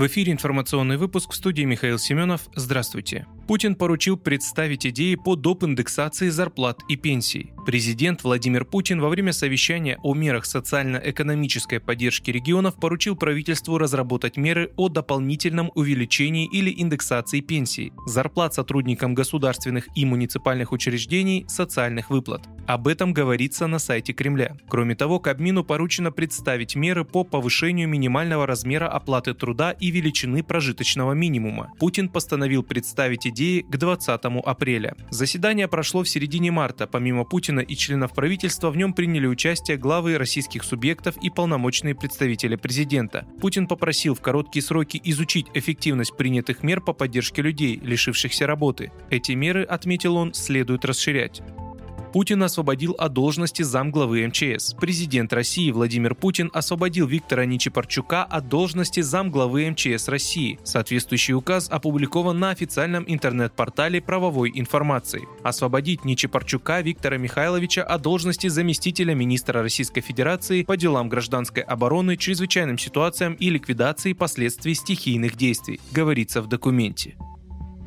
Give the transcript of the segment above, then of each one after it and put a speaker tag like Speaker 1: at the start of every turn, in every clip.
Speaker 1: В эфире информационный выпуск в студии Михаил Семенов. Здравствуйте. Путин поручил представить идеи по доп. индексации зарплат и пенсий. Президент Владимир Путин во время совещания о мерах социально-экономической поддержки регионов поручил правительству разработать меры о дополнительном увеличении или индексации пенсий, зарплат сотрудникам государственных и муниципальных учреждений, социальных выплат. Об этом говорится на сайте Кремля. Кроме того, Кабмину поручено представить меры по повышению минимального размера оплаты труда и величины прожиточного минимума. Путин постановил представить идеи к 20 апреля. Заседание прошло в середине марта. Помимо Путина и членов правительства в нем приняли участие главы российских субъектов и полномочные представители президента. Путин попросил в короткие сроки изучить эффективность принятых мер по поддержке людей, лишившихся работы. Эти меры, отметил он, следует расширять. Путин освободил от должности замглавы МЧС. Президент России Владимир Путин освободил Виктора Ничепарчука от должности замглавы МЧС России. Соответствующий указ опубликован на официальном интернет-портале правовой информации. Освободить Ничепарчука Виктора Михайловича от должности заместителя министра Российской Федерации по делам гражданской обороны, чрезвычайным ситуациям и ликвидации последствий стихийных действий, говорится в документе.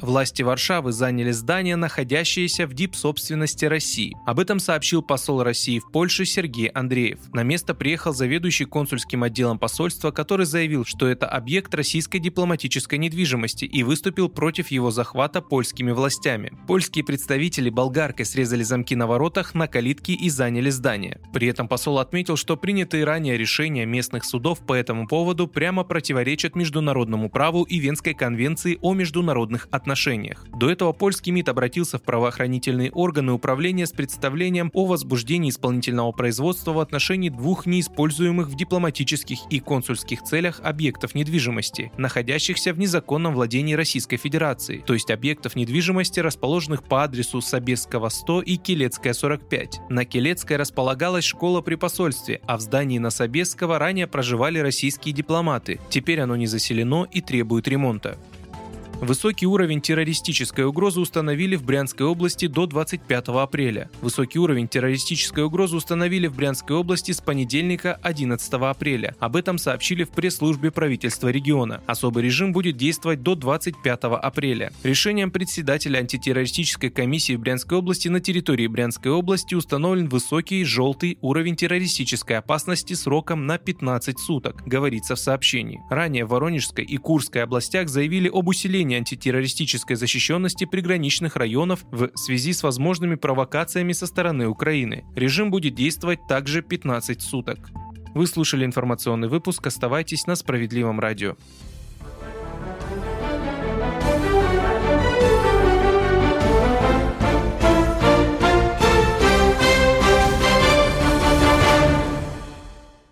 Speaker 1: Власти Варшавы заняли здание, находящееся в дип-собственности России. Об этом сообщил посол России в Польше Сергей Андреев. На место приехал заведующий консульским отделом посольства, который заявил, что это объект российской дипломатической недвижимости и выступил против его захвата польскими властями. Польские представители болгаркой срезали замки на воротах на калитке и заняли здание. При этом посол отметил, что принятые ранее решения местных судов по этому поводу прямо противоречат международному праву и Венской конвенции о международных отношениях отношениях. До этого польский МИД обратился в правоохранительные органы управления с представлением о возбуждении исполнительного производства в отношении двух неиспользуемых в дипломатических и консульских целях объектов недвижимости, находящихся в незаконном владении Российской Федерации, то есть объектов недвижимости, расположенных по адресу Собесского 100 и Келецкая 45. На Келецкой располагалась школа при посольстве, а в здании на Собесского ранее проживали российские дипломаты. Теперь оно не заселено и требует ремонта. Высокий уровень террористической угрозы установили в Брянской области до 25 апреля. Высокий уровень террористической угрозы установили в Брянской области с понедельника 11 апреля. Об этом сообщили в пресс-службе правительства региона. Особый режим будет действовать до 25 апреля. Решением председателя антитеррористической комиссии Брянской области на территории Брянской области установлен высокий желтый уровень террористической опасности сроком на 15 суток, говорится в сообщении. Ранее в Воронежской и Курской областях заявили об усилении повышения антитеррористической защищенности приграничных районов в связи с возможными провокациями со стороны Украины. Режим будет действовать также 15 суток. Вы слушали информационный выпуск. Оставайтесь на справедливом радио.